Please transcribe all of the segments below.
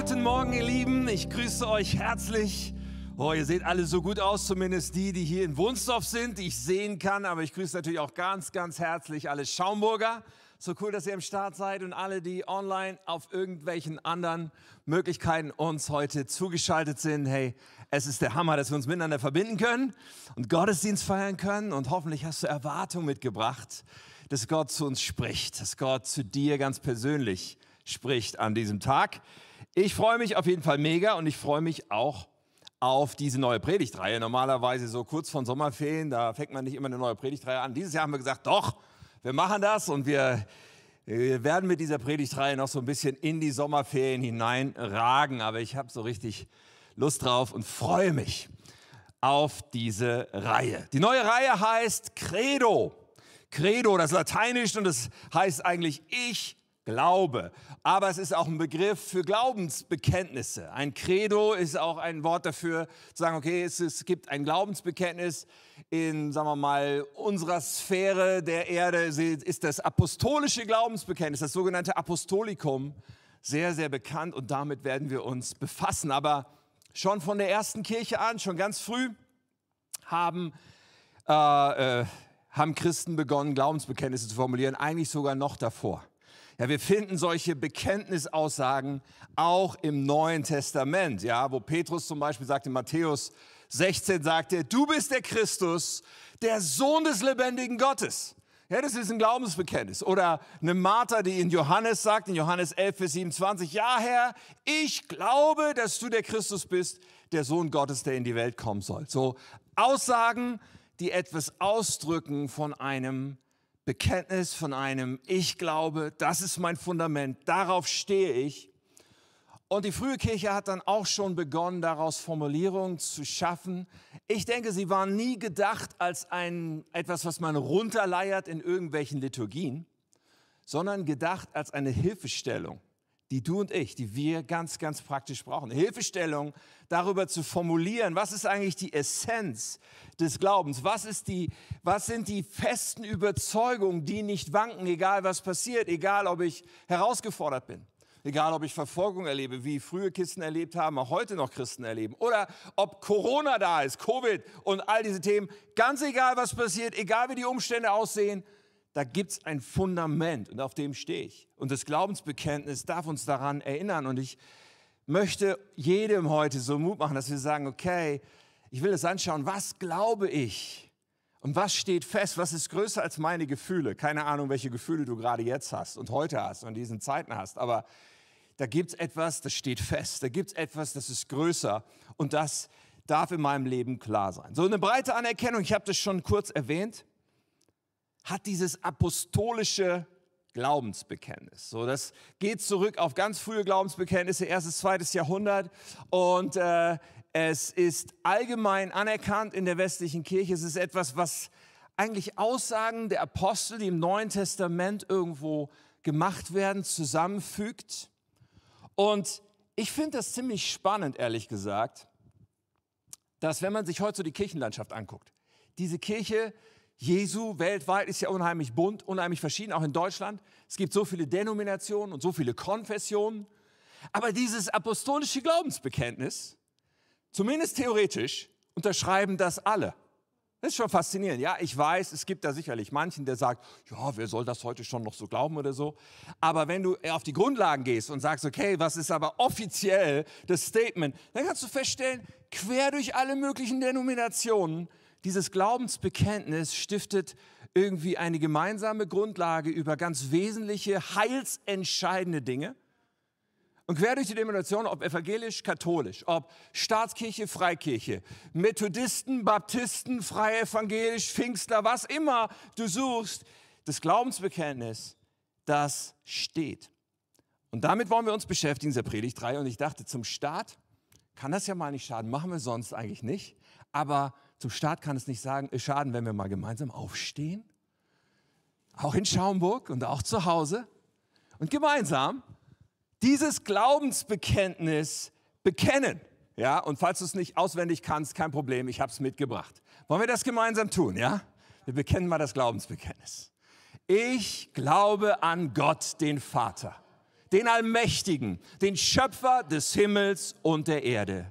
Guten Morgen, ihr Lieben. Ich grüße euch herzlich. Oh, ihr seht alle so gut aus, zumindest die, die hier in Wohnsdorf sind, die ich sehen kann. Aber ich grüße natürlich auch ganz, ganz herzlich alle Schaumburger. So cool, dass ihr am Start seid und alle, die online auf irgendwelchen anderen Möglichkeiten uns heute zugeschaltet sind. Hey, es ist der Hammer, dass wir uns miteinander verbinden können und Gottesdienst feiern können. Und hoffentlich hast du Erwartung mitgebracht, dass Gott zu uns spricht, dass Gott zu dir ganz persönlich spricht an diesem Tag. Ich freue mich auf jeden Fall mega und ich freue mich auch auf diese neue Predigtreihe. Normalerweise so kurz vor Sommerferien, da fängt man nicht immer eine neue Predigtreihe an. Dieses Jahr haben wir gesagt, doch, wir machen das und wir, wir werden mit dieser Predigtreihe noch so ein bisschen in die Sommerferien hineinragen. Aber ich habe so richtig Lust drauf und freue mich auf diese Reihe. Die neue Reihe heißt Credo. Credo, das ist lateinisch und das heißt eigentlich ich Glaube. Aber es ist auch ein Begriff für Glaubensbekenntnisse. Ein Credo ist auch ein Wort dafür, zu sagen, okay, es, es gibt ein Glaubensbekenntnis in, sagen wir mal, unserer Sphäre der Erde, ist das apostolische Glaubensbekenntnis, das sogenannte Apostolikum, sehr, sehr bekannt und damit werden wir uns befassen. Aber schon von der ersten Kirche an, schon ganz früh, haben, äh, äh, haben Christen begonnen, Glaubensbekenntnisse zu formulieren, eigentlich sogar noch davor. Ja, wir finden solche Bekenntnisaussagen auch im Neuen Testament, ja, wo Petrus zum Beispiel sagt in Matthäus 16 sagt er, du bist der Christus, der Sohn des lebendigen Gottes. Ja, das ist ein Glaubensbekenntnis. Oder eine Martha, die in Johannes sagt, in Johannes 11, Vers 27, ja Herr, ich glaube, dass du der Christus bist, der Sohn Gottes, der in die Welt kommen soll. So Aussagen, die etwas ausdrücken von einem Bekenntnis von einem Ich glaube, das ist mein Fundament, darauf stehe ich. Und die frühe Kirche hat dann auch schon begonnen, daraus Formulierungen zu schaffen. Ich denke, sie waren nie gedacht als ein, etwas, was man runterleiert in irgendwelchen Liturgien, sondern gedacht als eine Hilfestellung die du und ich, die wir ganz, ganz praktisch brauchen. Hilfestellung darüber zu formulieren, was ist eigentlich die Essenz des Glaubens? Was, ist die, was sind die festen Überzeugungen, die nicht wanken, egal was passiert, egal ob ich herausgefordert bin? Egal, ob ich Verfolgung erlebe, wie frühe Christen erlebt haben, auch heute noch Christen erleben. Oder ob Corona da ist, Covid und all diese Themen. Ganz egal, was passiert, egal wie die Umstände aussehen, da gibt es ein Fundament und auf dem stehe ich. Und das Glaubensbekenntnis darf uns daran erinnern. Und ich möchte jedem heute so Mut machen, dass wir sagen, okay, ich will es anschauen, was glaube ich? Und was steht fest? Was ist größer als meine Gefühle? Keine Ahnung, welche Gefühle du gerade jetzt hast und heute hast und in diesen Zeiten hast. Aber da gibt es etwas, das steht fest. Da gibt es etwas, das ist größer. Und das darf in meinem Leben klar sein. So eine breite Anerkennung, ich habe das schon kurz erwähnt hat dieses apostolische Glaubensbekenntnis. So, das geht zurück auf ganz frühe Glaubensbekenntnisse, erstes, zweites Jahrhundert. Und äh, es ist allgemein anerkannt in der westlichen Kirche. Es ist etwas, was eigentlich Aussagen der Apostel, die im Neuen Testament irgendwo gemacht werden, zusammenfügt. Und ich finde das ziemlich spannend, ehrlich gesagt, dass wenn man sich heute so die Kirchenlandschaft anguckt, diese Kirche Jesu weltweit ist ja unheimlich bunt, unheimlich verschieden, auch in Deutschland. Es gibt so viele Denominationen und so viele Konfessionen. Aber dieses apostolische Glaubensbekenntnis, zumindest theoretisch, unterschreiben das alle. Das ist schon faszinierend. Ja, ich weiß, es gibt da sicherlich manchen, der sagt, ja, wer soll das heute schon noch so glauben oder so. Aber wenn du auf die Grundlagen gehst und sagst, okay, was ist aber offiziell das Statement, dann kannst du feststellen, quer durch alle möglichen Denominationen dieses Glaubensbekenntnis stiftet irgendwie eine gemeinsame Grundlage über ganz wesentliche, heilsentscheidende Dinge. Und quer durch die Denomination, ob evangelisch, katholisch, ob Staatskirche, Freikirche, Methodisten, Baptisten, Freie, Evangelisch, Pfingstler, was immer du suchst, das Glaubensbekenntnis, das steht. Und damit wollen wir uns beschäftigen, dieser Predigtreihe. Und ich dachte, zum Start kann das ja mal nicht schaden, machen wir sonst eigentlich nicht. Aber zum Start kann es nicht sagen, schaden, wenn wir mal gemeinsam aufstehen. Auch in Schaumburg und auch zu Hause. Und gemeinsam dieses Glaubensbekenntnis bekennen. Ja, und falls du es nicht auswendig kannst, kein Problem, ich habe es mitgebracht. Wollen wir das gemeinsam tun, ja? Wir bekennen mal das Glaubensbekenntnis. Ich glaube an Gott, den Vater, den Allmächtigen, den Schöpfer des Himmels und der Erde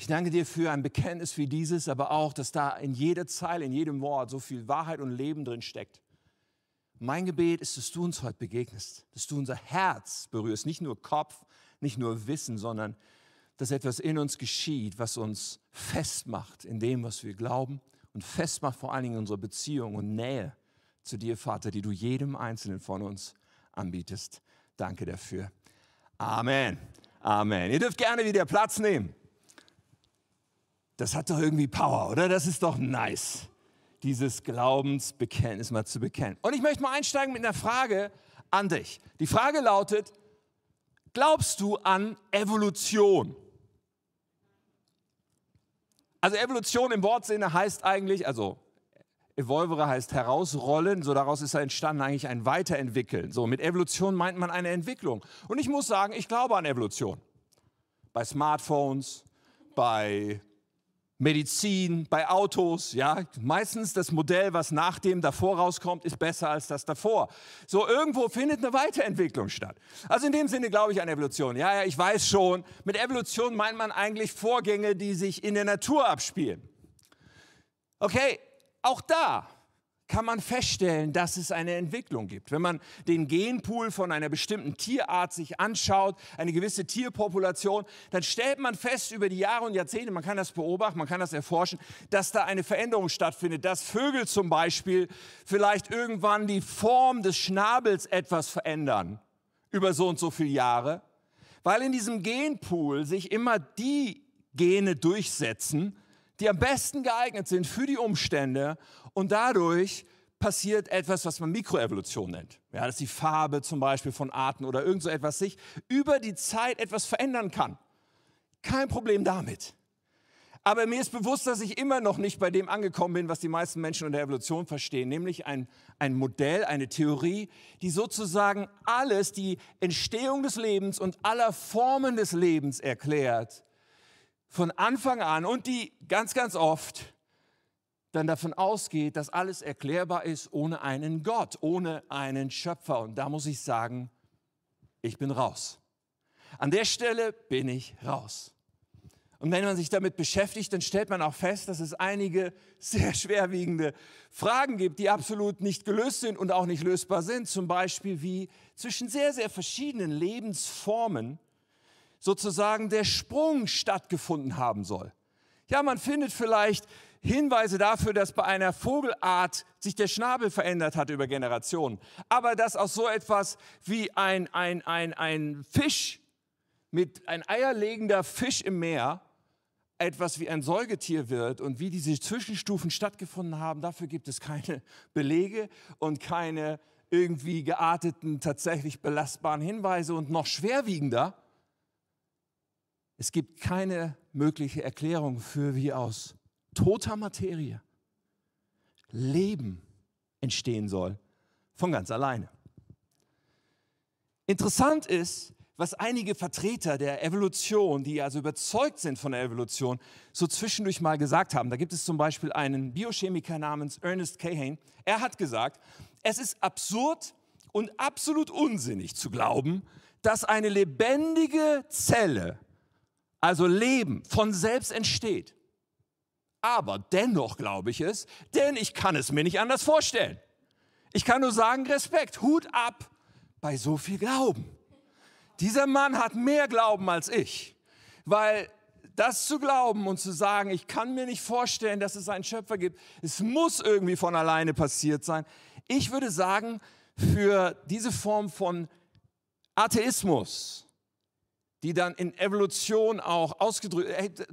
Ich danke dir für ein Bekenntnis wie dieses, aber auch, dass da in jeder Zeile, in jedem Wort so viel Wahrheit und Leben drin steckt. Mein Gebet ist, dass du uns heute begegnest, dass du unser Herz berührst, nicht nur Kopf, nicht nur Wissen, sondern dass etwas in uns geschieht, was uns festmacht in dem, was wir glauben und festmacht vor allen Dingen unsere Beziehung und Nähe zu dir, Vater, die du jedem Einzelnen von uns anbietest. Danke dafür. Amen. Amen. Ihr dürft gerne wieder Platz nehmen. Das hat doch irgendwie Power, oder? Das ist doch nice, dieses Glaubensbekenntnis mal zu bekennen. Und ich möchte mal einsteigen mit einer Frage an dich. Die Frage lautet, glaubst du an Evolution? Also Evolution im Wortsinne heißt eigentlich, also Evolvere heißt herausrollen, so daraus ist entstanden eigentlich ein Weiterentwickeln. So mit Evolution meint man eine Entwicklung. Und ich muss sagen, ich glaube an Evolution. Bei Smartphones, bei Medizin, bei Autos, ja, meistens das Modell, was nach dem davor rauskommt, ist besser als das davor. So irgendwo findet eine Weiterentwicklung statt. Also in dem Sinne glaube ich an Evolution. Ja, ja, ich weiß schon, mit Evolution meint man eigentlich Vorgänge, die sich in der Natur abspielen. Okay, auch da kann man feststellen, dass es eine Entwicklung gibt. Wenn man den Genpool von einer bestimmten Tierart sich anschaut, eine gewisse Tierpopulation, dann stellt man fest über die Jahre und Jahrzehnte, man kann das beobachten, man kann das erforschen, dass da eine Veränderung stattfindet, dass Vögel zum Beispiel vielleicht irgendwann die Form des Schnabels etwas verändern über so und so viele Jahre, weil in diesem Genpool sich immer die Gene durchsetzen, die am besten geeignet sind für die Umstände und dadurch passiert etwas, was man Mikroevolution nennt. Ja, dass die Farbe zum Beispiel von Arten oder irgend so etwas sich über die Zeit etwas verändern kann. Kein Problem damit. Aber mir ist bewusst, dass ich immer noch nicht bei dem angekommen bin, was die meisten Menschen unter Evolution verstehen, nämlich ein, ein Modell, eine Theorie, die sozusagen alles, die Entstehung des Lebens und aller Formen des Lebens erklärt von Anfang an und die ganz, ganz oft dann davon ausgeht, dass alles erklärbar ist ohne einen Gott, ohne einen Schöpfer. Und da muss ich sagen, ich bin raus. An der Stelle bin ich raus. Und wenn man sich damit beschäftigt, dann stellt man auch fest, dass es einige sehr schwerwiegende Fragen gibt, die absolut nicht gelöst sind und auch nicht lösbar sind. Zum Beispiel wie zwischen sehr, sehr verschiedenen Lebensformen sozusagen der Sprung stattgefunden haben soll. Ja, man findet vielleicht Hinweise dafür, dass bei einer Vogelart sich der Schnabel verändert hat über Generationen. Aber dass aus so etwas wie ein, ein, ein, ein Fisch, mit ein eierlegender Fisch im Meer, etwas wie ein Säugetier wird und wie diese Zwischenstufen stattgefunden haben, dafür gibt es keine Belege und keine irgendwie gearteten, tatsächlich belastbaren Hinweise. Und noch schwerwiegender, es gibt keine mögliche Erklärung für wie aus toter Materie Leben entstehen soll von ganz alleine. Interessant ist, was einige Vertreter der Evolution, die also überzeugt sind von der Evolution, so zwischendurch mal gesagt haben. Da gibt es zum Beispiel einen Biochemiker namens Ernest Cahan. Er hat gesagt, es ist absurd und absolut unsinnig zu glauben, dass eine lebendige Zelle also Leben, von selbst entsteht. Aber dennoch glaube ich es, denn ich kann es mir nicht anders vorstellen. Ich kann nur sagen, Respekt, Hut ab bei so viel Glauben. Dieser Mann hat mehr Glauben als ich, weil das zu glauben und zu sagen, ich kann mir nicht vorstellen, dass es einen Schöpfer gibt, es muss irgendwie von alleine passiert sein. Ich würde sagen, für diese Form von Atheismus, die dann in Evolution auch ausgedrückt,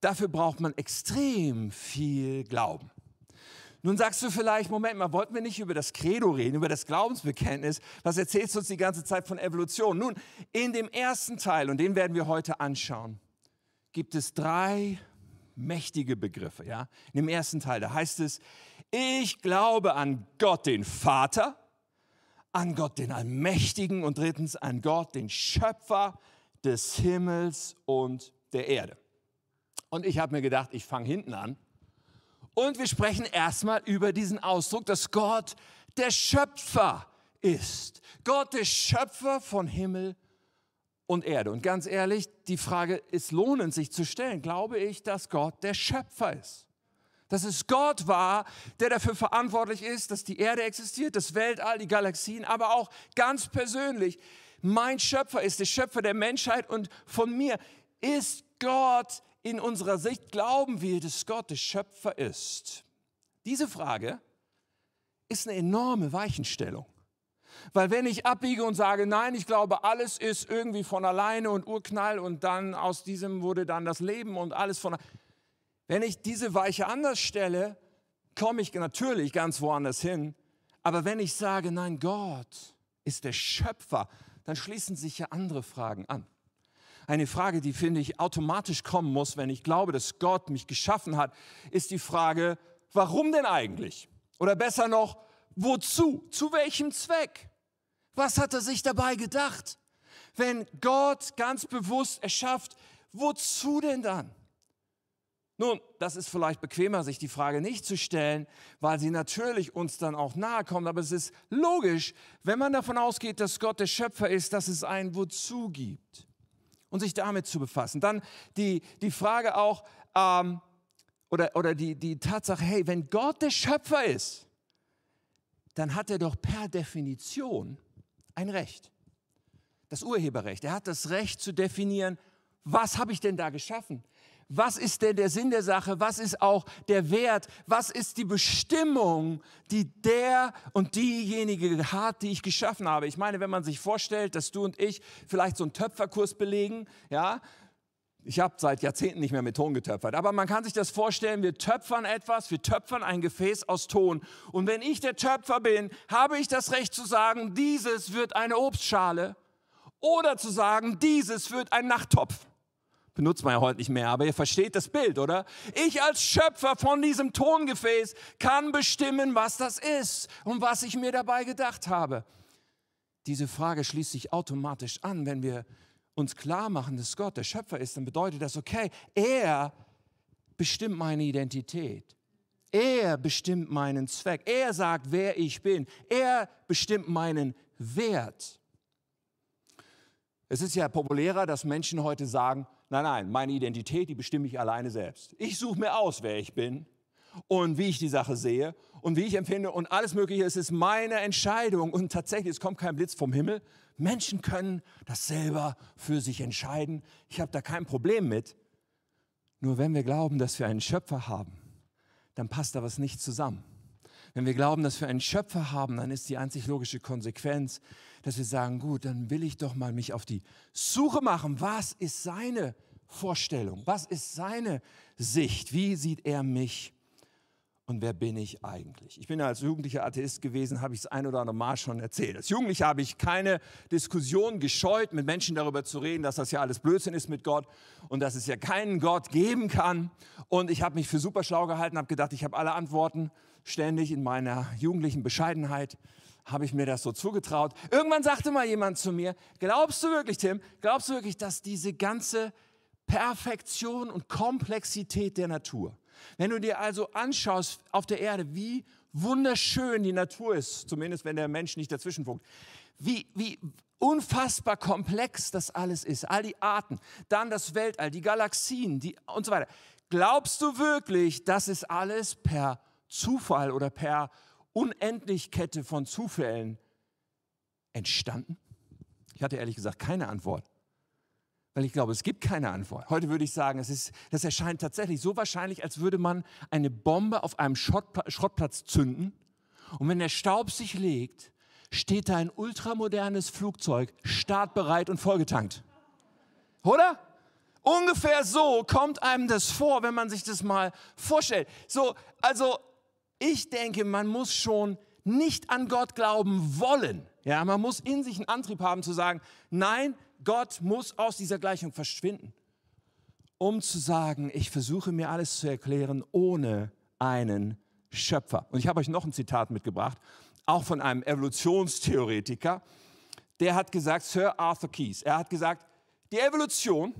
dafür braucht man extrem viel Glauben. Nun sagst du vielleicht, Moment mal, wollten wir nicht über das Credo reden, über das Glaubensbekenntnis? Was erzählst du uns die ganze Zeit von Evolution? Nun, in dem ersten Teil, und den werden wir heute anschauen, gibt es drei mächtige Begriffe. Ja? In dem ersten Teil, da heißt es, ich glaube an Gott, den Vater, an Gott, den Allmächtigen und drittens an Gott, den Schöpfer des Himmels und der Erde. Und ich habe mir gedacht, ich fange hinten an und wir sprechen erstmal über diesen Ausdruck, dass Gott der Schöpfer ist. Gott der Schöpfer von Himmel und Erde. Und ganz ehrlich, die Frage ist lohnend sich zu stellen. Glaube ich, dass Gott der Schöpfer ist? Dass es Gott war, der dafür verantwortlich ist, dass die Erde existiert, das Weltall, die Galaxien, aber auch ganz persönlich. Mein Schöpfer ist der Schöpfer der Menschheit und von mir ist Gott in unserer Sicht glauben wir, dass Gott der Schöpfer ist? Diese Frage ist eine enorme Weichenstellung. Weil wenn ich abbiege und sage, nein, ich glaube, alles ist irgendwie von alleine und Urknall und dann aus diesem wurde dann das Leben und alles von... Wenn ich diese Weiche anders stelle, komme ich natürlich ganz woanders hin. Aber wenn ich sage, nein, Gott ist der Schöpfer, dann schließen sich ja andere Fragen an eine Frage, die finde ich automatisch kommen muss, wenn ich glaube, dass Gott mich geschaffen hat, ist die Frage, warum denn eigentlich? Oder besser noch, wozu? Zu welchem Zweck? Was hat er sich dabei gedacht? Wenn Gott ganz bewusst erschafft, wozu denn dann? Nun, das ist vielleicht bequemer, sich die Frage nicht zu stellen, weil sie natürlich uns dann auch nahe kommt. Aber es ist logisch, wenn man davon ausgeht, dass Gott der Schöpfer ist, dass es ein Wozu gibt und sich damit zu befassen. Dann die, die Frage auch, ähm, oder, oder die, die Tatsache, hey, wenn Gott der Schöpfer ist, dann hat er doch per Definition ein Recht. Das Urheberrecht. Er hat das Recht zu definieren, was habe ich denn da geschaffen? Was ist denn der Sinn der Sache, was ist auch der Wert, was ist die Bestimmung, die der und diejenige hat, die ich geschaffen habe. Ich meine, wenn man sich vorstellt, dass du und ich vielleicht so einen Töpferkurs belegen, ja, ich habe seit Jahrzehnten nicht mehr mit Ton getöpfert, aber man kann sich das vorstellen, wir töpfern etwas, wir töpfern ein Gefäß aus Ton. Und wenn ich der Töpfer bin, habe ich das Recht zu sagen, dieses wird eine Obstschale oder zu sagen, dieses wird ein Nachttopf benutzt man ja heute nicht mehr, aber ihr versteht das Bild, oder? Ich als Schöpfer von diesem Tongefäß kann bestimmen, was das ist und was ich mir dabei gedacht habe. Diese Frage schließt sich automatisch an, wenn wir uns klar machen, dass Gott der Schöpfer ist, dann bedeutet das, okay, er bestimmt meine Identität. Er bestimmt meinen Zweck. Er sagt, wer ich bin. Er bestimmt meinen Wert. Es ist ja populärer, dass Menschen heute sagen, Nein, nein, meine Identität, die bestimme ich alleine selbst. Ich suche mir aus, wer ich bin und wie ich die Sache sehe und wie ich empfinde und alles Mögliche. Es ist meine Entscheidung und tatsächlich, es kommt kein Blitz vom Himmel. Menschen können das selber für sich entscheiden. Ich habe da kein Problem mit. Nur wenn wir glauben, dass wir einen Schöpfer haben, dann passt da was nicht zusammen. Wenn wir glauben, dass wir einen Schöpfer haben, dann ist die einzig logische Konsequenz, dass wir sagen, gut, dann will ich doch mal mich auf die Suche machen. Was ist seine Vorstellung? Was ist seine Sicht? Wie sieht er mich? Und wer bin ich eigentlich? Ich bin ja als jugendlicher Atheist gewesen, habe ich es ein oder andere Mal schon erzählt. Als Jugendlicher habe ich keine Diskussion gescheut, mit Menschen darüber zu reden, dass das ja alles Blödsinn ist mit Gott und dass es ja keinen Gott geben kann. Und ich habe mich für super schlau gehalten, habe gedacht, ich habe alle Antworten ständig in meiner jugendlichen Bescheidenheit habe ich mir das so zugetraut. Irgendwann sagte mal jemand zu mir, glaubst du wirklich, Tim, glaubst du wirklich, dass diese ganze Perfektion und Komplexität der Natur, wenn du dir also anschaust auf der Erde, wie wunderschön die Natur ist, zumindest wenn der Mensch nicht dazwischenfunkt, wie, wie unfassbar komplex das alles ist, all die Arten, dann das Weltall, die Galaxien die, und so weiter. Glaubst du wirklich, das ist alles per Zufall oder per Unendlichkette von Zufällen entstanden? Ich hatte ehrlich gesagt keine Antwort. Weil ich glaube, es gibt keine Antwort. Heute würde ich sagen, es ist, das erscheint tatsächlich so wahrscheinlich, als würde man eine Bombe auf einem Schrottplatz zünden und wenn der Staub sich legt, steht da ein ultramodernes Flugzeug, startbereit und vollgetankt. Oder? Ungefähr so kommt einem das vor, wenn man sich das mal vorstellt. So, also ich denke, man muss schon nicht an Gott glauben wollen. Ja, man muss in sich einen Antrieb haben zu sagen, nein, Gott muss aus dieser Gleichung verschwinden, um zu sagen, ich versuche mir alles zu erklären ohne einen Schöpfer. Und ich habe euch noch ein Zitat mitgebracht, auch von einem Evolutionstheoretiker. Der hat gesagt, Sir Arthur Keyes, er hat gesagt, die Evolution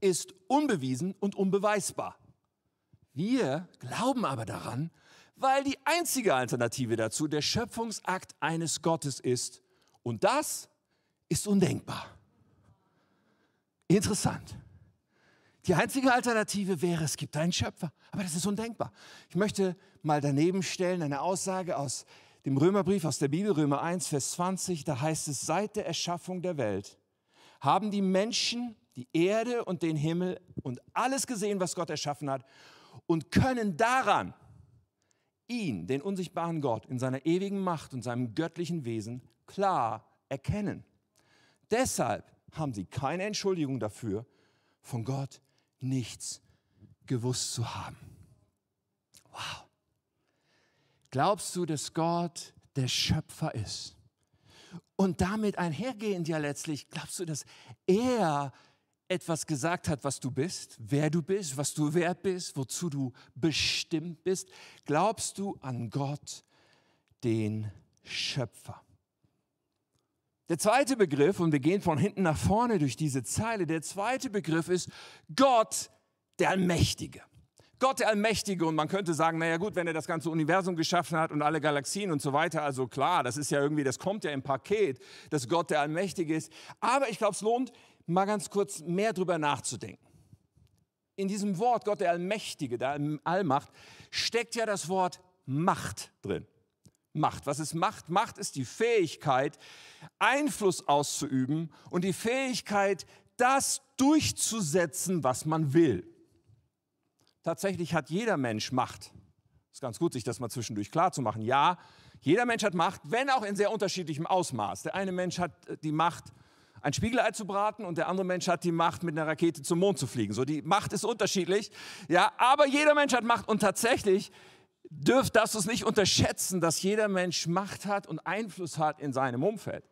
ist unbewiesen und unbeweisbar. Wir glauben aber daran, weil die einzige Alternative dazu der Schöpfungsakt eines Gottes ist. Und das ist undenkbar. Interessant. Die einzige Alternative wäre, es gibt einen Schöpfer. Aber das ist undenkbar. Ich möchte mal daneben stellen eine Aussage aus dem Römerbrief, aus der Bibel, Römer 1, Vers 20. Da heißt es, seit der Erschaffung der Welt haben die Menschen die Erde und den Himmel und alles gesehen, was Gott erschaffen hat und können daran ihn, den unsichtbaren Gott, in seiner ewigen Macht und seinem göttlichen Wesen klar erkennen. Deshalb haben sie keine Entschuldigung dafür, von Gott nichts gewusst zu haben. Wow. Glaubst du, dass Gott der Schöpfer ist? Und damit einhergehend ja letztlich, glaubst du, dass er etwas gesagt hat, was du bist, wer du bist, was du wert bist, wozu du bestimmt bist? Glaubst du an Gott, den Schöpfer? Der zweite Begriff, und wir gehen von hinten nach vorne durch diese Zeile, der zweite Begriff ist Gott, der Allmächtige. Gott der Allmächtige und man könnte sagen, naja gut, wenn er das ganze Universum geschaffen hat und alle Galaxien und so weiter, also klar, das ist ja irgendwie, das kommt ja im Paket, dass Gott der Allmächtige ist. Aber ich glaube, es lohnt, mal ganz kurz mehr drüber nachzudenken. In diesem Wort Gott der Allmächtige, der Allmacht, steckt ja das Wort Macht drin. Macht. Was ist Macht? Macht ist die Fähigkeit, Einfluss auszuüben und die Fähigkeit, das durchzusetzen, was man will. Tatsächlich hat jeder Mensch Macht. Ist ganz gut, sich das mal zwischendurch klar zu machen. Ja, jeder Mensch hat Macht, wenn auch in sehr unterschiedlichem Ausmaß. Der eine Mensch hat äh, die Macht, ein Spiegelei zu braten und der andere Mensch hat die Macht, mit einer Rakete zum Mond zu fliegen. So, die Macht ist unterschiedlich. Ja, aber jeder Mensch hat Macht und tatsächlich dürft das es nicht unterschätzen, dass jeder Mensch Macht hat und Einfluss hat in seinem Umfeld.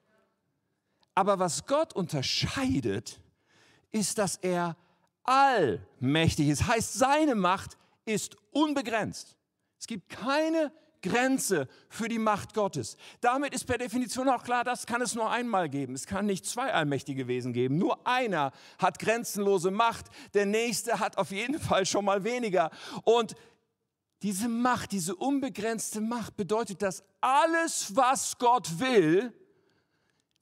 Aber was Gott unterscheidet, ist, dass er allmächtig ist. Heißt, seine Macht ist unbegrenzt. Es gibt keine Grenze für die Macht Gottes. Damit ist per Definition auch klar, das kann es nur einmal geben. Es kann nicht zwei allmächtige Wesen geben. Nur einer hat grenzenlose Macht, der nächste hat auf jeden Fall schon mal weniger. Und diese Macht, diese unbegrenzte Macht bedeutet, dass alles, was Gott will,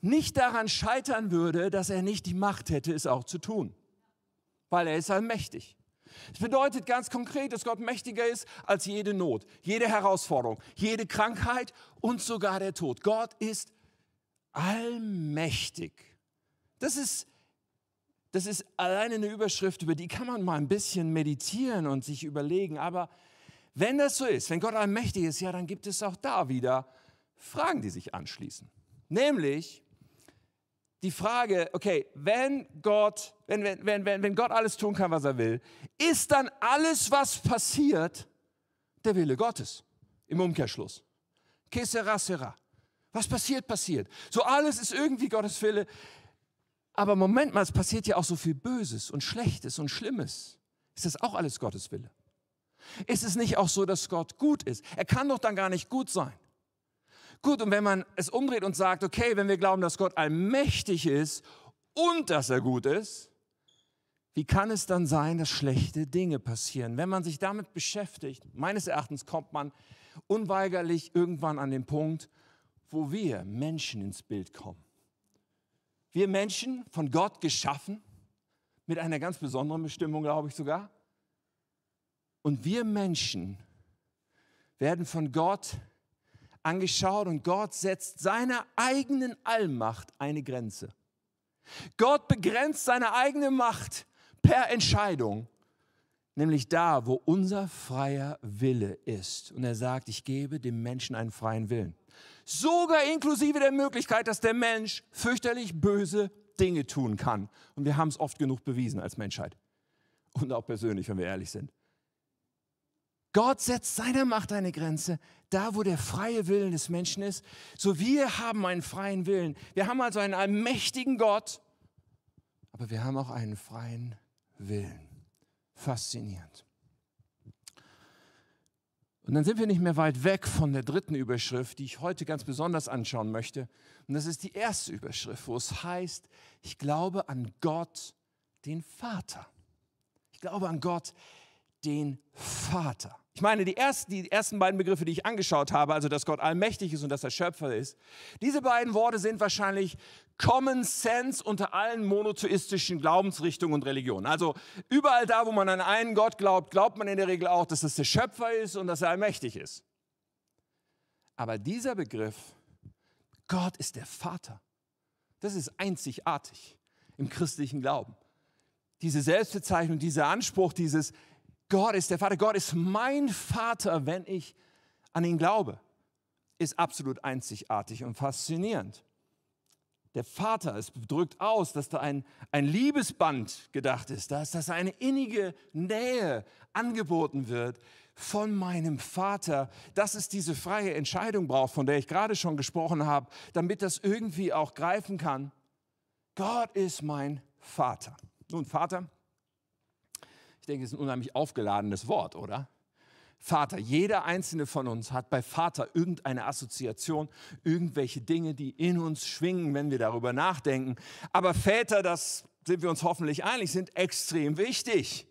nicht daran scheitern würde, dass er nicht die Macht hätte, es auch zu tun. Weil er ist allmächtig. Das bedeutet ganz konkret, dass Gott mächtiger ist als jede Not, jede Herausforderung, jede Krankheit und sogar der Tod. Gott ist allmächtig. Das ist, das ist alleine eine Überschrift, über die kann man mal ein bisschen meditieren und sich überlegen. Aber wenn das so ist, wenn Gott allmächtig ist, ja, dann gibt es auch da wieder Fragen, die sich anschließen. Nämlich die Frage, okay, wenn Gott, wenn, wenn, wenn, wenn Gott alles tun kann, was er will, ist dann alles, was passiert, der Wille Gottes im Umkehrschluss? Que sera. Was passiert, passiert. So alles ist irgendwie Gottes Wille. Aber Moment mal, es passiert ja auch so viel Böses und Schlechtes und Schlimmes. Ist das auch alles Gottes Wille? Ist es nicht auch so, dass Gott gut ist? Er kann doch dann gar nicht gut sein. Gut, und wenn man es umdreht und sagt, okay, wenn wir glauben, dass Gott allmächtig ist und dass er gut ist, wie kann es dann sein, dass schlechte Dinge passieren? Wenn man sich damit beschäftigt, meines Erachtens kommt man unweigerlich irgendwann an den Punkt, wo wir Menschen ins Bild kommen. Wir Menschen, von Gott geschaffen, mit einer ganz besonderen Bestimmung, glaube ich sogar, und wir Menschen werden von Gott angeschaut und Gott setzt seiner eigenen Allmacht eine Grenze. Gott begrenzt seine eigene Macht per Entscheidung, nämlich da, wo unser freier Wille ist. Und er sagt, ich gebe dem Menschen einen freien Willen. Sogar inklusive der Möglichkeit, dass der Mensch fürchterlich böse Dinge tun kann. Und wir haben es oft genug bewiesen als Menschheit. Und auch persönlich, wenn wir ehrlich sind. Gott setzt seiner Macht eine Grenze, da wo der freie Willen des Menschen ist. So wir haben einen freien Willen. Wir haben also einen allmächtigen Gott, aber wir haben auch einen freien Willen. Faszinierend. Und dann sind wir nicht mehr weit weg von der dritten Überschrift, die ich heute ganz besonders anschauen möchte. Und das ist die erste Überschrift, wo es heißt, ich glaube an Gott, den Vater. Ich glaube an Gott, den Vater. Ich meine, die ersten, die ersten beiden Begriffe, die ich angeschaut habe, also dass Gott allmächtig ist und dass er Schöpfer ist, diese beiden Worte sind wahrscheinlich Common Sense unter allen monotheistischen Glaubensrichtungen und Religionen. Also überall da, wo man an einen Gott glaubt, glaubt man in der Regel auch, dass es der Schöpfer ist und dass er allmächtig ist. Aber dieser Begriff, Gott ist der Vater, das ist einzigartig im christlichen Glauben. Diese Selbstbezeichnung, dieser Anspruch, dieses Gott ist der Vater, Gott ist mein Vater, wenn ich an ihn glaube, ist absolut einzigartig und faszinierend. Der Vater, es drückt aus, dass da ein, ein Liebesband gedacht ist, dass, dass eine innige Nähe angeboten wird von meinem Vater, dass es diese freie Entscheidung braucht, von der ich gerade schon gesprochen habe, damit das irgendwie auch greifen kann. Gott ist mein Vater. Nun, Vater ich denke, es ist ein unheimlich aufgeladenes Wort, oder? Vater. Jeder einzelne von uns hat bei Vater irgendeine Assoziation, irgendwelche Dinge, die in uns schwingen, wenn wir darüber nachdenken. Aber Väter, das sind wir uns hoffentlich einig, sind extrem wichtig.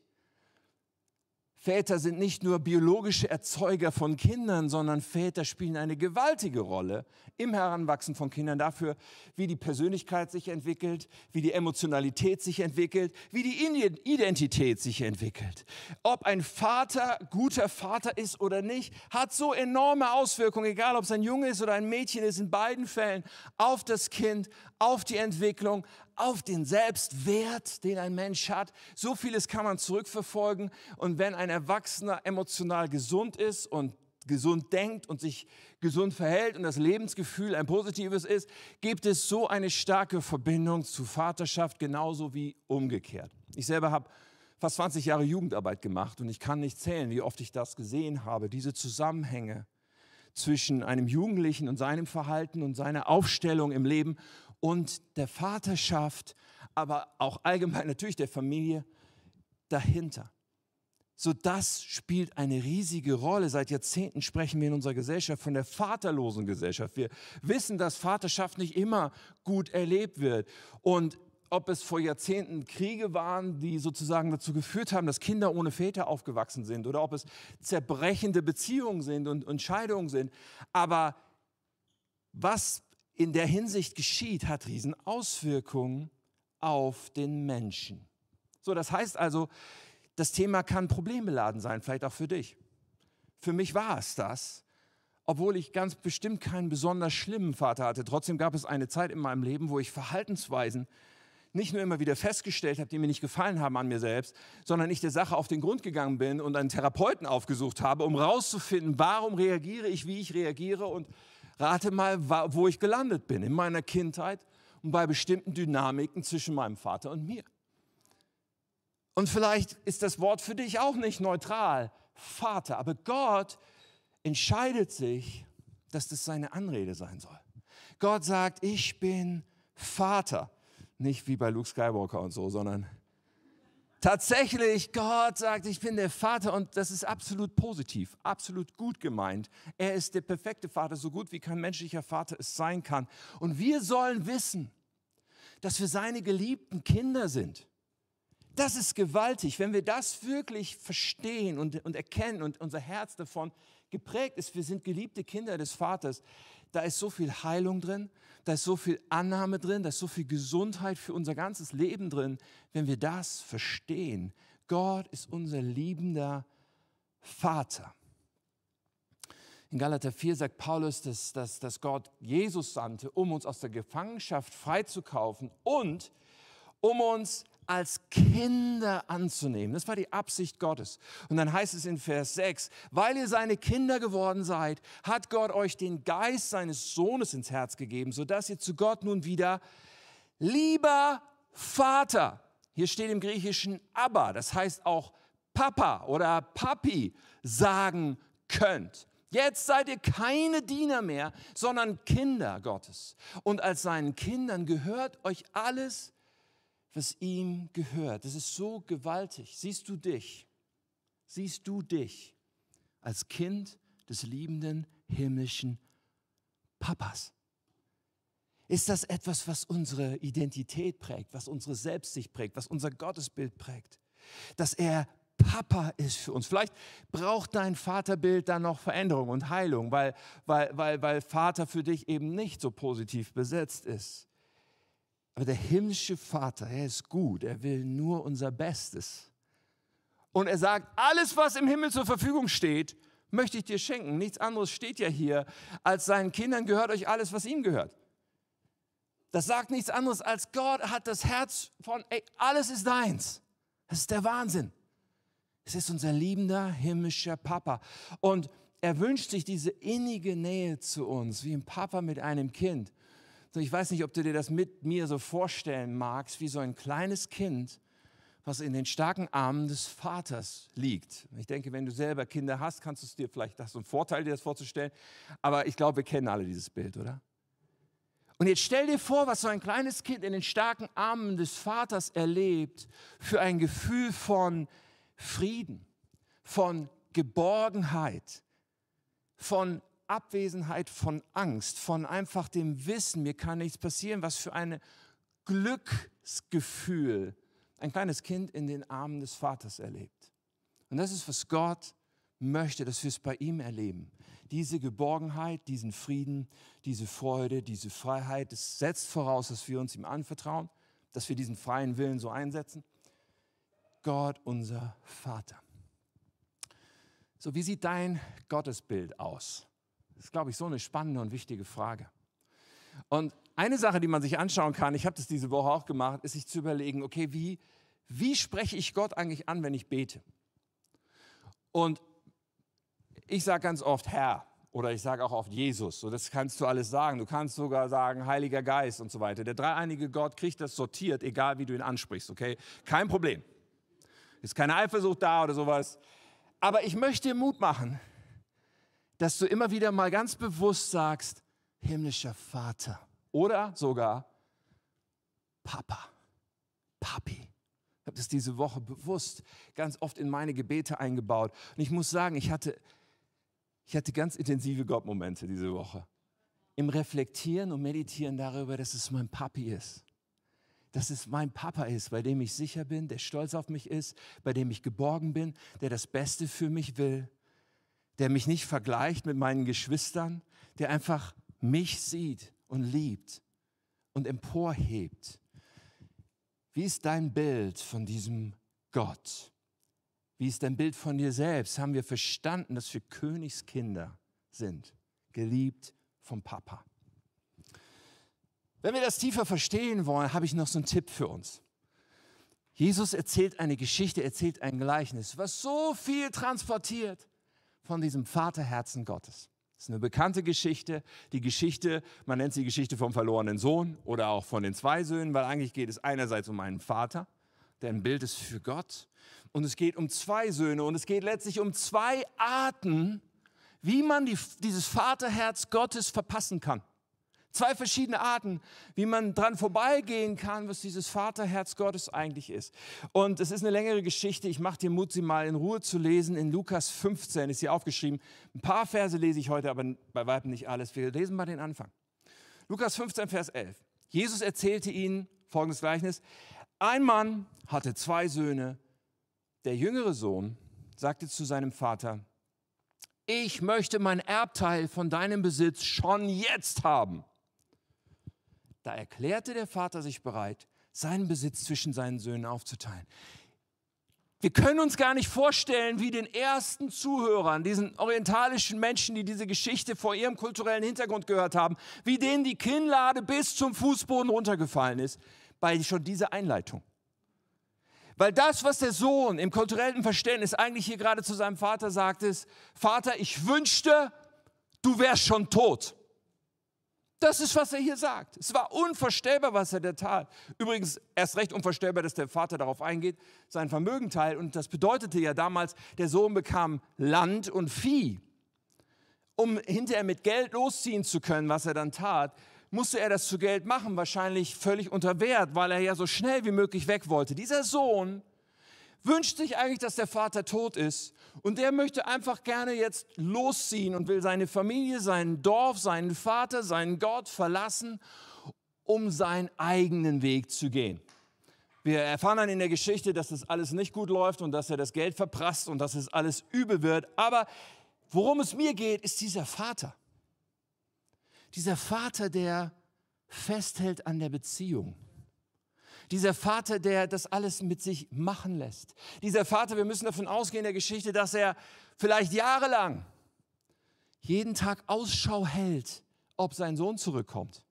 Väter sind nicht nur biologische Erzeuger von Kindern, sondern Väter spielen eine gewaltige Rolle im Heranwachsen von Kindern dafür, wie die Persönlichkeit sich entwickelt, wie die Emotionalität sich entwickelt, wie die Identität sich entwickelt. Ob ein Vater guter Vater ist oder nicht, hat so enorme Auswirkungen, egal ob es ein Junge ist oder ein Mädchen ist, in beiden Fällen auf das Kind, auf die Entwicklung, auf den Selbstwert, den ein Mensch hat. So vieles kann man zurückverfolgen. Und wenn ein Erwachsener emotional gesund ist und gesund denkt und sich gesund verhält und das Lebensgefühl ein positives ist, gibt es so eine starke Verbindung zu Vaterschaft, genauso wie umgekehrt. Ich selber habe fast 20 Jahre Jugendarbeit gemacht und ich kann nicht zählen, wie oft ich das gesehen habe, diese Zusammenhänge zwischen einem Jugendlichen und seinem Verhalten und seiner Aufstellung im Leben und der Vaterschaft, aber auch allgemein natürlich der Familie dahinter. So das spielt eine riesige Rolle. Seit Jahrzehnten sprechen wir in unserer Gesellschaft von der vaterlosen Gesellschaft. Wir wissen, dass Vaterschaft nicht immer gut erlebt wird. Und ob es vor Jahrzehnten Kriege waren, die sozusagen dazu geführt haben, dass Kinder ohne Väter aufgewachsen sind, oder ob es zerbrechende Beziehungen sind und, und Scheidungen sind. Aber was in der Hinsicht geschieht, hat Riesenauswirkungen auf den Menschen. So, das heißt also, das Thema kann problembeladen sein, vielleicht auch für dich. Für mich war es das, obwohl ich ganz bestimmt keinen besonders schlimmen Vater hatte. Trotzdem gab es eine Zeit in meinem Leben, wo ich Verhaltensweisen nicht nur immer wieder festgestellt habe, die mir nicht gefallen haben an mir selbst, sondern ich der Sache auf den Grund gegangen bin und einen Therapeuten aufgesucht habe, um herauszufinden, warum reagiere ich, wie ich reagiere und Rate mal, wo ich gelandet bin in meiner Kindheit und bei bestimmten Dynamiken zwischen meinem Vater und mir. Und vielleicht ist das Wort für dich auch nicht neutral, Vater, aber Gott entscheidet sich, dass das seine Anrede sein soll. Gott sagt, ich bin Vater. Nicht wie bei Luke Skywalker und so, sondern Tatsächlich, Gott sagt, ich bin der Vater und das ist absolut positiv, absolut gut gemeint. Er ist der perfekte Vater, so gut wie kein menschlicher Vater es sein kann. Und wir sollen wissen, dass wir seine geliebten Kinder sind. Das ist gewaltig, wenn wir das wirklich verstehen und, und erkennen und unser Herz davon geprägt ist. Wir sind geliebte Kinder des Vaters. Da ist so viel Heilung drin, da ist so viel Annahme drin, da ist so viel Gesundheit für unser ganzes Leben drin, wenn wir das verstehen. Gott ist unser liebender Vater. In Galater 4 sagt Paulus, dass, dass, dass Gott Jesus sandte, um uns aus der Gefangenschaft freizukaufen und um uns als Kinder anzunehmen. Das war die Absicht Gottes. Und dann heißt es in Vers 6, weil ihr seine Kinder geworden seid, hat Gott euch den Geist seines Sohnes ins Herz gegeben, sodass ihr zu Gott nun wieder lieber Vater, hier steht im Griechischen Abba, das heißt auch Papa oder Papi sagen könnt. Jetzt seid ihr keine Diener mehr, sondern Kinder Gottes. Und als seinen Kindern gehört euch alles, was ihm gehört. Das ist so gewaltig. Siehst du dich? Siehst du dich als Kind des liebenden himmlischen Papas? Ist das etwas, was unsere Identität prägt, was unsere Selbstsicht prägt, was unser Gottesbild prägt? Dass er Papa ist für uns. Vielleicht braucht dein Vaterbild dann noch Veränderung und Heilung, weil, weil, weil, weil Vater für dich eben nicht so positiv besetzt ist. Aber der himmlische Vater, er ist gut, er will nur unser Bestes. Und er sagt, alles, was im Himmel zur Verfügung steht, möchte ich dir schenken. Nichts anderes steht ja hier, als seinen Kindern gehört euch alles, was ihm gehört. Das sagt nichts anderes, als Gott hat das Herz von, ey, alles ist deins. Das ist der Wahnsinn. Es ist unser liebender himmlischer Papa. Und er wünscht sich diese innige Nähe zu uns, wie ein Papa mit einem Kind. Ich weiß nicht, ob du dir das mit mir so vorstellen magst, wie so ein kleines Kind, was in den starken Armen des Vaters liegt. Ich denke, wenn du selber Kinder hast, kannst du es dir vielleicht, das ist ein Vorteil, dir das vorzustellen. Aber ich glaube, wir kennen alle dieses Bild, oder? Und jetzt stell dir vor, was so ein kleines Kind in den starken Armen des Vaters erlebt, für ein Gefühl von Frieden, von Geborgenheit, von Abwesenheit von Angst, von einfach dem Wissen, mir kann nichts passieren, was für ein Glücksgefühl ein kleines Kind in den Armen des Vaters erlebt. Und das ist, was Gott möchte, dass wir es bei ihm erleben. Diese Geborgenheit, diesen Frieden, diese Freude, diese Freiheit, das setzt voraus, dass wir uns ihm anvertrauen, dass wir diesen freien Willen so einsetzen. Gott, unser Vater. So, wie sieht dein Gottesbild aus? Das ist, glaube ich, so eine spannende und wichtige Frage. Und eine Sache, die man sich anschauen kann, ich habe das diese Woche auch gemacht, ist sich zu überlegen, okay, wie, wie spreche ich Gott eigentlich an, wenn ich bete? Und ich sage ganz oft Herr oder ich sage auch oft Jesus. So, das kannst du alles sagen. Du kannst sogar sagen Heiliger Geist und so weiter. Der dreieinige Gott kriegt das sortiert, egal wie du ihn ansprichst, okay? Kein Problem. Ist keine Eifersucht da oder sowas. Aber ich möchte dir Mut machen, dass du immer wieder mal ganz bewusst sagst, himmlischer Vater oder sogar Papa, Papi. Ich habe das diese Woche bewusst ganz oft in meine Gebete eingebaut. Und ich muss sagen, ich hatte, ich hatte ganz intensive Gottmomente diese Woche. Im Reflektieren und Meditieren darüber, dass es mein Papi ist. Dass es mein Papa ist, bei dem ich sicher bin, der stolz auf mich ist, bei dem ich geborgen bin, der das Beste für mich will der mich nicht vergleicht mit meinen Geschwistern, der einfach mich sieht und liebt und emporhebt. Wie ist dein Bild von diesem Gott? Wie ist dein Bild von dir selbst? Haben wir verstanden, dass wir Königskinder sind, geliebt vom Papa? Wenn wir das tiefer verstehen wollen, habe ich noch so einen Tipp für uns. Jesus erzählt eine Geschichte, erzählt ein Gleichnis, was so viel transportiert, von diesem Vaterherzen Gottes. Das ist eine bekannte Geschichte, die Geschichte, man nennt sie die Geschichte vom verlorenen Sohn oder auch von den zwei Söhnen, weil eigentlich geht es einerseits um einen Vater, der ein Bild ist für Gott, und es geht um zwei Söhne und es geht letztlich um zwei Arten, wie man die, dieses Vaterherz Gottes verpassen kann. Zwei verschiedene Arten, wie man dran vorbeigehen kann, was dieses Vaterherz Gottes eigentlich ist. Und es ist eine längere Geschichte. Ich mache dir Mut, sie mal in Ruhe zu lesen. In Lukas 15 ist hier aufgeschrieben. Ein paar Verse lese ich heute, aber bei weitem nicht alles. Wir lesen mal den Anfang. Lukas 15, Vers 11. Jesus erzählte ihnen folgendes Gleichnis. Ein Mann hatte zwei Söhne. Der jüngere Sohn sagte zu seinem Vater, ich möchte mein Erbteil von deinem Besitz schon jetzt haben. Da erklärte der Vater sich bereit, seinen Besitz zwischen seinen Söhnen aufzuteilen. Wir können uns gar nicht vorstellen, wie den ersten Zuhörern, diesen orientalischen Menschen, die diese Geschichte vor ihrem kulturellen Hintergrund gehört haben, wie denen die Kinnlade bis zum Fußboden runtergefallen ist, bei schon dieser Einleitung. Weil das, was der Sohn im kulturellen Verständnis eigentlich hier gerade zu seinem Vater sagt, ist, Vater, ich wünschte, du wärst schon tot. Das ist, was er hier sagt. Es war unvorstellbar, was er da tat. Übrigens erst recht unvorstellbar, dass der Vater darauf eingeht, sein Vermögen teilt. Und das bedeutete ja damals, der Sohn bekam Land und Vieh. Um hinterher mit Geld losziehen zu können, was er dann tat, musste er das zu Geld machen, wahrscheinlich völlig unter Wert, weil er ja so schnell wie möglich weg wollte. Dieser Sohn wünscht sich eigentlich, dass der Vater tot ist und der möchte einfach gerne jetzt losziehen und will seine Familie, sein Dorf, seinen Vater, seinen Gott verlassen, um seinen eigenen Weg zu gehen. Wir erfahren dann in der Geschichte, dass das alles nicht gut läuft und dass er das Geld verprasst und dass es alles übel wird. Aber worum es mir geht, ist dieser Vater. Dieser Vater, der festhält an der Beziehung. Dieser Vater, der das alles mit sich machen lässt. Dieser Vater, wir müssen davon ausgehen in der Geschichte, dass er vielleicht jahrelang jeden Tag Ausschau hält, ob sein Sohn zurückkommt.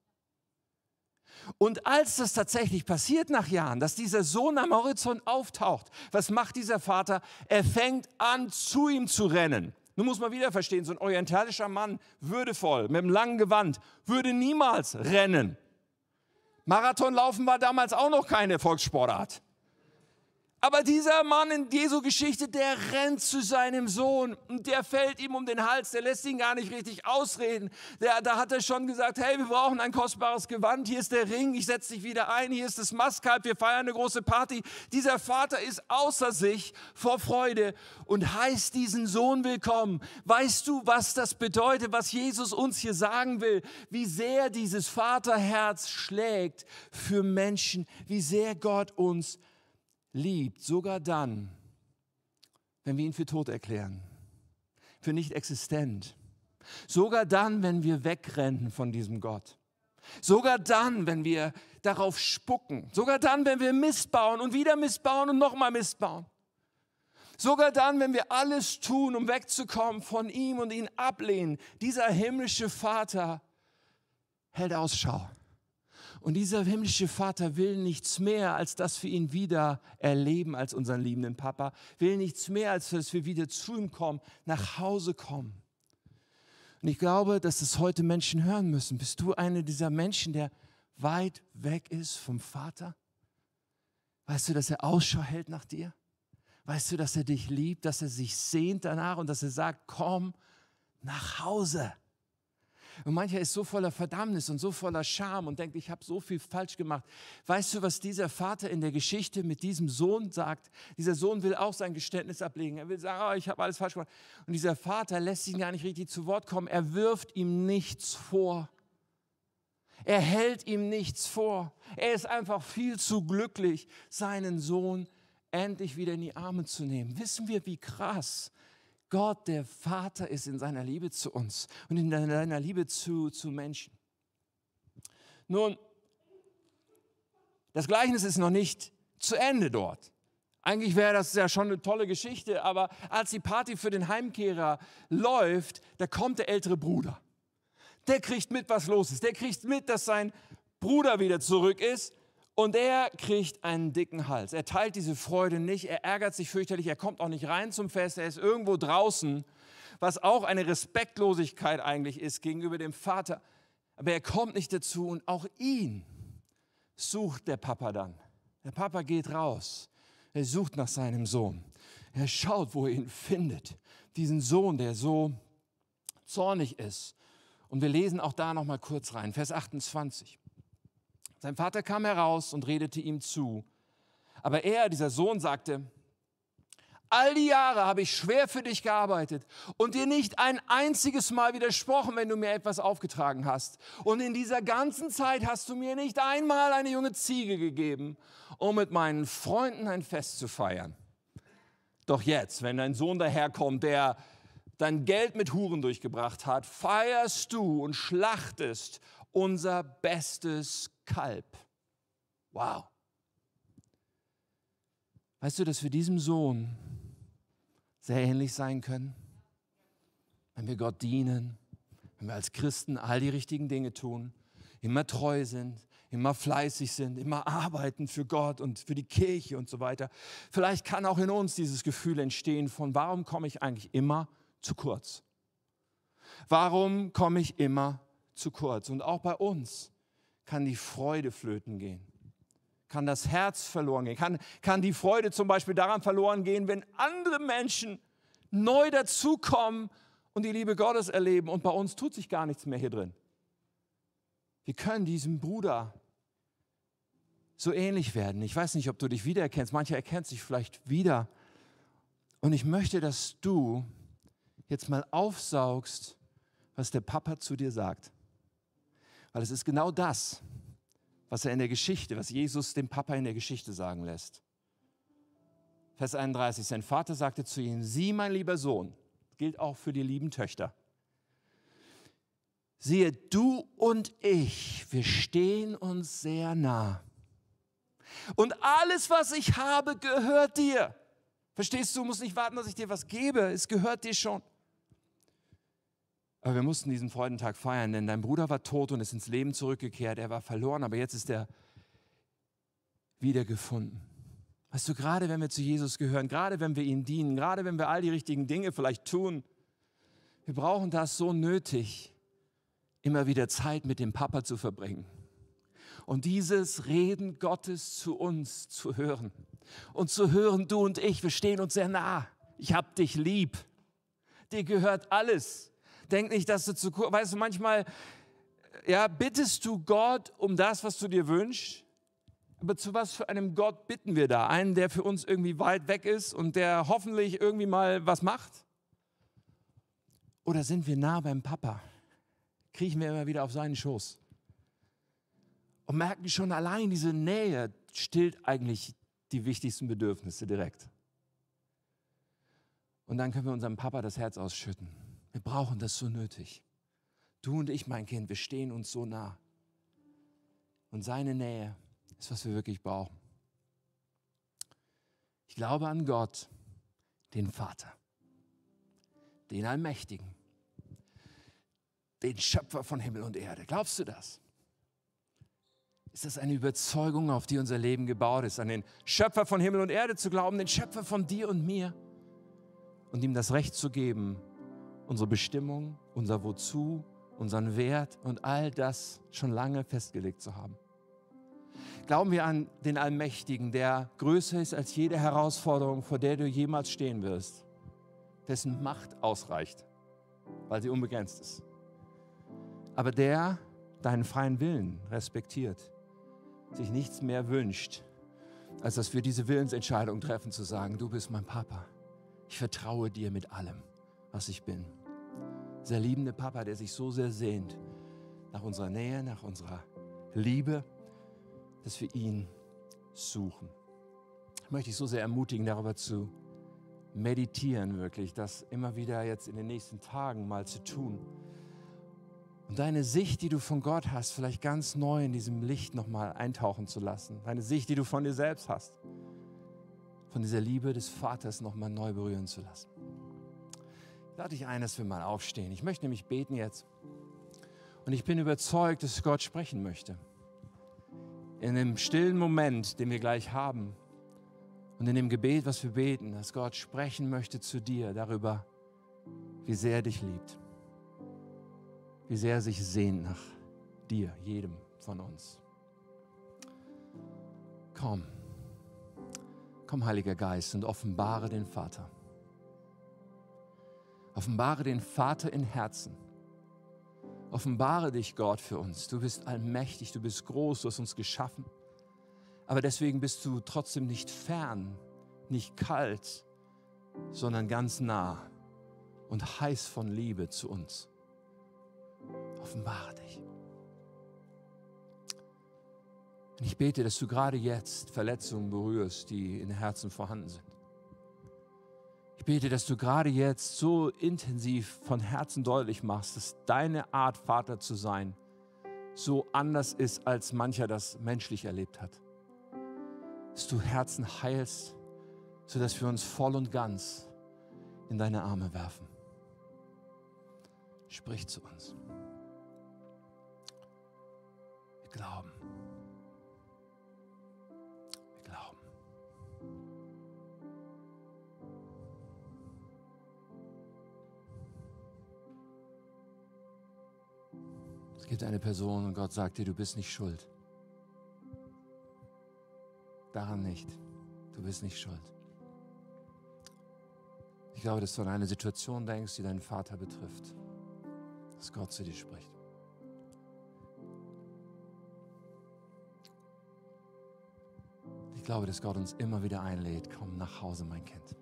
Und als das tatsächlich passiert nach Jahren, dass dieser Sohn am Horizont auftaucht, was macht dieser Vater? Er fängt an, zu ihm zu rennen. Nun muss man wieder verstehen, so ein orientalischer Mann, würdevoll, mit einem langen Gewand, würde niemals rennen. Marathonlaufen war damals auch noch keine Volkssportart. Aber dieser Mann in Jesu Geschichte, der rennt zu seinem Sohn und der fällt ihm um den Hals, der lässt ihn gar nicht richtig ausreden. Der, da hat er schon gesagt, hey, wir brauchen ein kostbares Gewand, hier ist der Ring, ich setze dich wieder ein, hier ist das Mastkalb, wir feiern eine große Party. Dieser Vater ist außer sich vor Freude und heißt diesen Sohn willkommen. Weißt du, was das bedeutet, was Jesus uns hier sagen will? Wie sehr dieses Vaterherz schlägt für Menschen, wie sehr Gott uns liebt, sogar dann, wenn wir ihn für tot erklären, für nicht existent. Sogar dann, wenn wir wegrennen von diesem Gott. Sogar dann, wenn wir darauf spucken. Sogar dann, wenn wir missbauen und wieder missbauen und nochmal missbauen. Sogar dann, wenn wir alles tun, um wegzukommen von ihm und ihn ablehnen. Dieser himmlische Vater hält Ausschau. Und dieser himmlische Vater will nichts mehr, als dass wir ihn wieder erleben als unseren liebenden Papa, will nichts mehr, als dass wir wieder zu ihm kommen, nach Hause kommen. Und ich glaube, dass es heute Menschen hören müssen. Bist du einer dieser Menschen, der weit weg ist vom Vater? Weißt du, dass er Ausschau hält nach dir? Weißt du, dass er dich liebt, dass er sich sehnt danach und dass er sagt, komm nach Hause. Und mancher ist so voller Verdammnis und so voller Scham und denkt, ich habe so viel falsch gemacht. Weißt du, was dieser Vater in der Geschichte mit diesem Sohn sagt? Dieser Sohn will auch sein Geständnis ablegen. Er will sagen, oh, ich habe alles falsch gemacht. Und dieser Vater lässt ihn gar nicht richtig zu Wort kommen. Er wirft ihm nichts vor. Er hält ihm nichts vor. Er ist einfach viel zu glücklich, seinen Sohn endlich wieder in die Arme zu nehmen. Wissen wir, wie krass Gott, der Vater, ist in seiner Liebe zu uns und in seiner Liebe zu, zu Menschen. Nun, das Gleichnis ist noch nicht zu Ende dort. Eigentlich wäre das ja schon eine tolle Geschichte, aber als die Party für den Heimkehrer läuft, da kommt der ältere Bruder. Der kriegt mit, was los ist. Der kriegt mit, dass sein Bruder wieder zurück ist und er kriegt einen dicken Hals. Er teilt diese Freude nicht, er ärgert sich fürchterlich, er kommt auch nicht rein zum Fest, er ist irgendwo draußen, was auch eine Respektlosigkeit eigentlich ist gegenüber dem Vater. Aber er kommt nicht dazu und auch ihn sucht der Papa dann. Der Papa geht raus, er sucht nach seinem Sohn. Er schaut, wo er ihn findet. Diesen Sohn, der so zornig ist. Und wir lesen auch da noch mal kurz rein, Vers 28. Sein Vater kam heraus und redete ihm zu. Aber er, dieser Sohn, sagte, All die Jahre habe ich schwer für dich gearbeitet und dir nicht ein einziges Mal widersprochen, wenn du mir etwas aufgetragen hast. Und in dieser ganzen Zeit hast du mir nicht einmal eine junge Ziege gegeben, um mit meinen Freunden ein Fest zu feiern. Doch jetzt, wenn dein Sohn daherkommt, der dein Geld mit Huren durchgebracht hat, feierst du und schlachtest unser bestes Kalb. Wow. Weißt du, dass wir diesem Sohn sehr ähnlich sein können? Wenn wir Gott dienen, wenn wir als Christen all die richtigen Dinge tun, immer treu sind, immer fleißig sind, immer arbeiten für Gott und für die Kirche und so weiter. Vielleicht kann auch in uns dieses Gefühl entstehen von, warum komme ich eigentlich immer zu kurz? Warum komme ich immer zu kurz? Und auch bei uns kann die Freude flöten gehen, kann das Herz verloren gehen, kann, kann die Freude zum Beispiel daran verloren gehen, wenn andere Menschen neu dazukommen und die Liebe Gottes erleben und bei uns tut sich gar nichts mehr hier drin. Wir können diesem Bruder so ähnlich werden. Ich weiß nicht, ob du dich wiedererkennst. Mancher erkennt sich vielleicht wieder. Und ich möchte, dass du jetzt mal aufsaugst, was der Papa zu dir sagt. Weil es ist genau das, was er in der Geschichte, was Jesus dem Papa in der Geschichte sagen lässt. Vers 31, sein Vater sagte zu ihm, sieh mein lieber Sohn, gilt auch für die lieben Töchter. Siehe, du und ich, wir stehen uns sehr nah. Und alles, was ich habe, gehört dir. Verstehst du, du musst nicht warten, dass ich dir was gebe. Es gehört dir schon. Aber wir mussten diesen Freudentag feiern, denn dein Bruder war tot und ist ins Leben zurückgekehrt. Er war verloren, aber jetzt ist er wiedergefunden. Weißt du, gerade wenn wir zu Jesus gehören, gerade wenn wir ihm dienen, gerade wenn wir all die richtigen Dinge vielleicht tun, wir brauchen das so nötig, immer wieder Zeit mit dem Papa zu verbringen und dieses Reden Gottes zu uns zu hören. Und zu hören, du und ich, wir stehen uns sehr nah. Ich hab dich lieb. Dir gehört alles. Denk nicht, dass du zu kurz, weißt du, manchmal, ja, bittest du Gott um das, was du dir wünschst. Aber zu was für einem Gott bitten wir da? Einen, der für uns irgendwie weit weg ist und der hoffentlich irgendwie mal was macht? Oder sind wir nah beim Papa? Kriechen wir immer wieder auf seinen Schoß? und merken schon allein, diese Nähe stillt eigentlich die wichtigsten Bedürfnisse direkt. Und dann können wir unserem Papa das Herz ausschütten. Wir brauchen das so nötig. Du und ich, mein Kind, wir stehen uns so nah. Und seine Nähe ist, was wir wirklich brauchen. Ich glaube an Gott, den Vater, den Allmächtigen, den Schöpfer von Himmel und Erde. Glaubst du das? ist das eine Überzeugung, auf die unser Leben gebaut ist, an den Schöpfer von Himmel und Erde zu glauben, den Schöpfer von dir und mir und ihm das Recht zu geben, unsere Bestimmung, unser Wozu, unseren Wert und all das schon lange festgelegt zu haben. Glauben wir an den Allmächtigen, der größer ist als jede Herausforderung, vor der du jemals stehen wirst, dessen Macht ausreicht, weil sie unbegrenzt ist. Aber der deinen freien Willen respektiert sich nichts mehr wünscht, als dass wir diese Willensentscheidung treffen, zu sagen, du bist mein Papa. Ich vertraue dir mit allem, was ich bin. Dieser liebende Papa, der sich so sehr sehnt nach unserer Nähe, nach unserer Liebe, dass wir ihn suchen. Ich möchte dich so sehr ermutigen, darüber zu meditieren, wirklich, das immer wieder jetzt in den nächsten Tagen mal zu tun und deine Sicht, die du von Gott hast, vielleicht ganz neu in diesem Licht nochmal eintauchen zu lassen. Deine Sicht, die du von dir selbst hast, von dieser Liebe des Vaters nochmal neu berühren zu lassen. Ich lade dich ein, dass wir mal aufstehen. Ich möchte nämlich beten jetzt. Und ich bin überzeugt, dass Gott sprechen möchte. In dem stillen Moment, den wir gleich haben, und in dem Gebet, was wir beten, dass Gott sprechen möchte zu dir darüber, wie sehr er dich liebt wie sehr er sich sehnt nach dir, jedem von uns. Komm, komm, Heiliger Geist, und offenbare den Vater. Offenbare den Vater in Herzen. Offenbare dich, Gott, für uns. Du bist allmächtig, du bist groß, du hast uns geschaffen. Aber deswegen bist du trotzdem nicht fern, nicht kalt, sondern ganz nah und heiß von Liebe zu uns. Offenbare dich. Und ich bete, dass du gerade jetzt Verletzungen berührst, die in Herzen vorhanden sind. Ich bete, dass du gerade jetzt so intensiv von Herzen deutlich machst, dass deine Art, Vater zu sein, so anders ist, als mancher das menschlich erlebt hat. Dass du Herzen heilst, sodass wir uns voll und ganz in deine Arme werfen. Sprich zu uns. Wir glauben. Eine Person und Gott sagt dir, du bist nicht schuld. Daran nicht. Du bist nicht schuld. Ich glaube, dass du an eine Situation denkst, die deinen Vater betrifft. Dass Gott zu dir spricht. Ich glaube, dass Gott uns immer wieder einlädt, komm nach Hause, mein Kind.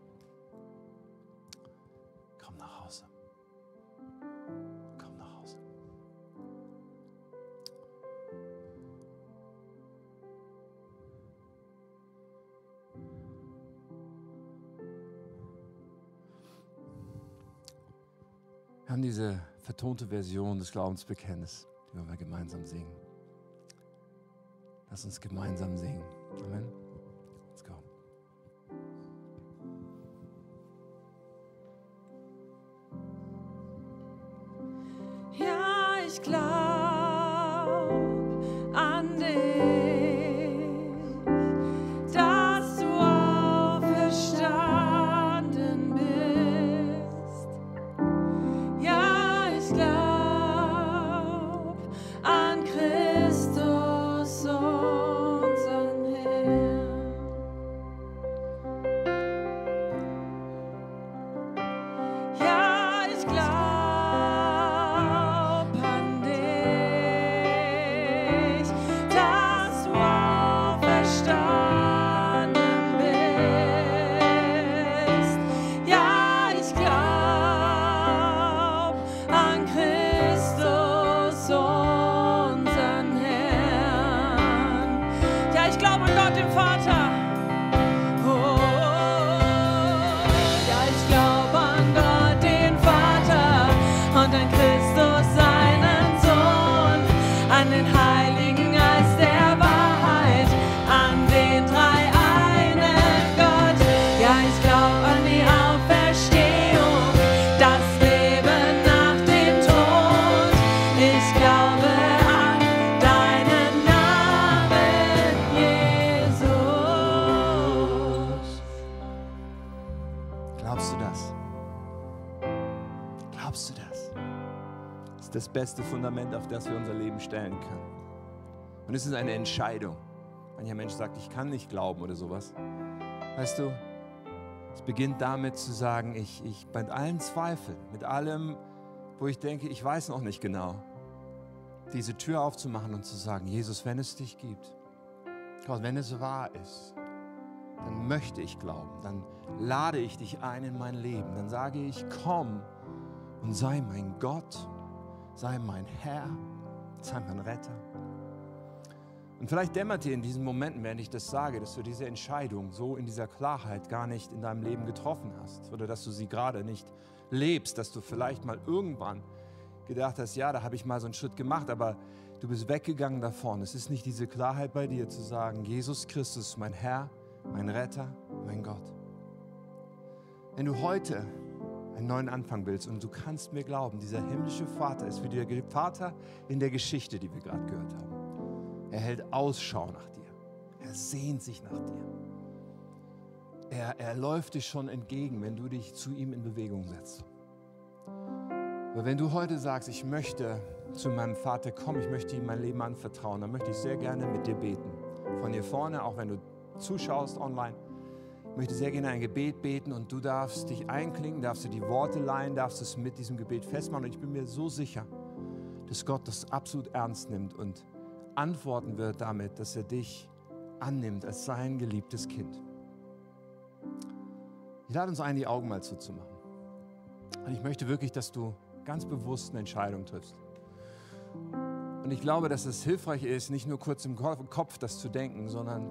Vertonte Version des Glaubensbekenntnisses, die wir gemeinsam singen. Lass uns gemeinsam singen. Amen. Fundament, auf das wir unser Leben stellen können. Und es ist eine Entscheidung. Mancher Mensch sagt, ich kann nicht glauben oder sowas. Weißt du, es beginnt damit zu sagen, ich, ich bei allen Zweifeln, mit allem, wo ich denke, ich weiß noch nicht genau, diese Tür aufzumachen und zu sagen, Jesus, wenn es dich gibt, Gott, wenn es wahr ist, dann möchte ich glauben, dann lade ich dich ein in mein Leben, dann sage ich, komm und sei mein Gott, sei mein Herr, sei mein Retter. Und vielleicht dämmert dir in diesen Momenten, während ich das sage, dass du diese Entscheidung so in dieser Klarheit gar nicht in deinem Leben getroffen hast oder dass du sie gerade nicht lebst, dass du vielleicht mal irgendwann gedacht hast, ja, da habe ich mal so einen Schritt gemacht, aber du bist weggegangen davon. Es ist nicht diese Klarheit bei dir zu sagen, Jesus Christus, mein Herr, mein Retter, mein Gott. Wenn du heute einen neuen Anfang willst und du kannst mir glauben, dieser himmlische Vater ist wie der Vater in der Geschichte, die wir gerade gehört haben. Er hält Ausschau nach dir. Er sehnt sich nach dir. Er, er läuft dir schon entgegen, wenn du dich zu ihm in Bewegung setzt. Aber wenn du heute sagst, ich möchte zu meinem Vater kommen, ich möchte ihm mein Leben anvertrauen, dann möchte ich sehr gerne mit dir beten. Von hier vorne, auch wenn du zuschaust online, ich möchte sehr gerne ein Gebet beten und du darfst dich einklingen, darfst du die Worte leihen, darfst es mit diesem Gebet festmachen. Und ich bin mir so sicher, dass Gott das absolut ernst nimmt und antworten wird damit, dass er dich annimmt als sein geliebtes Kind. Ich lade uns ein, die Augen mal zuzumachen. Und ich möchte wirklich, dass du ganz bewusst eine Entscheidung triffst. Und ich glaube, dass es hilfreich ist, nicht nur kurz im Ko- Kopf das zu denken, sondern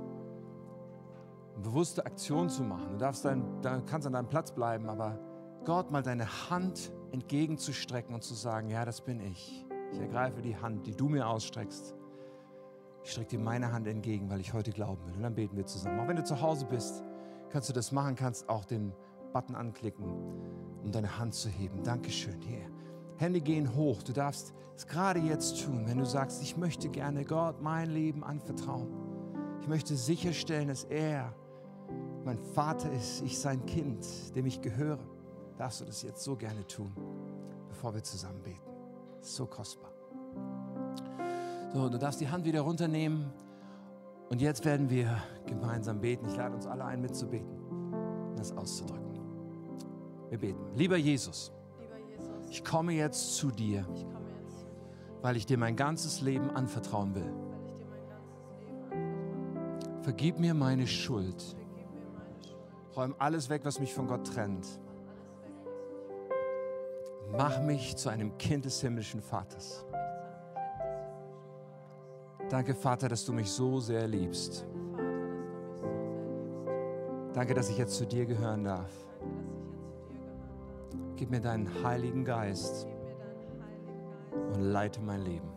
bewusste Aktion zu machen. Du darfst dein, kannst an deinem Platz bleiben, aber Gott mal deine Hand entgegenzustrecken und zu sagen, ja, das bin ich. Ich ergreife die Hand, die du mir ausstreckst. Ich strecke dir meine Hand entgegen, weil ich heute glauben will. Und dann beten wir zusammen. Auch wenn du zu Hause bist, kannst du das machen, kannst auch den Button anklicken, um deine Hand zu heben. Dankeschön. Hier. Hände gehen hoch. Du darfst es gerade jetzt tun, wenn du sagst, ich möchte gerne Gott mein Leben anvertrauen. Ich möchte sicherstellen, dass er mein Vater ist, ich sein Kind, dem ich gehöre. Darfst du das jetzt so gerne tun, bevor wir zusammen beten. So kostbar. So, du darfst die Hand wieder runternehmen. Und jetzt werden wir gemeinsam beten. Ich lade uns alle ein, mitzubeten, das auszudrücken. Wir beten. Lieber Jesus, Lieber Jesus, ich komme jetzt zu dir, ich komme jetzt zu dir, weil ich dir mein ganzes Leben anvertrauen will. weil ich dir mein ganzes Leben anvertraue. Vergib mir meine Schuld. Vergib mir meine Schuld. Räum alles weg, was mich von Gott trennt. Mach mich zu einem Kind des himmlischen Vaters. Danke, Vater, dass du mich so sehr liebst. Danke, dass ich jetzt zu dir gehören darf. Gib mir deinen Heiligen Geist und leite mein Leben.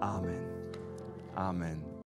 Amen. Amen.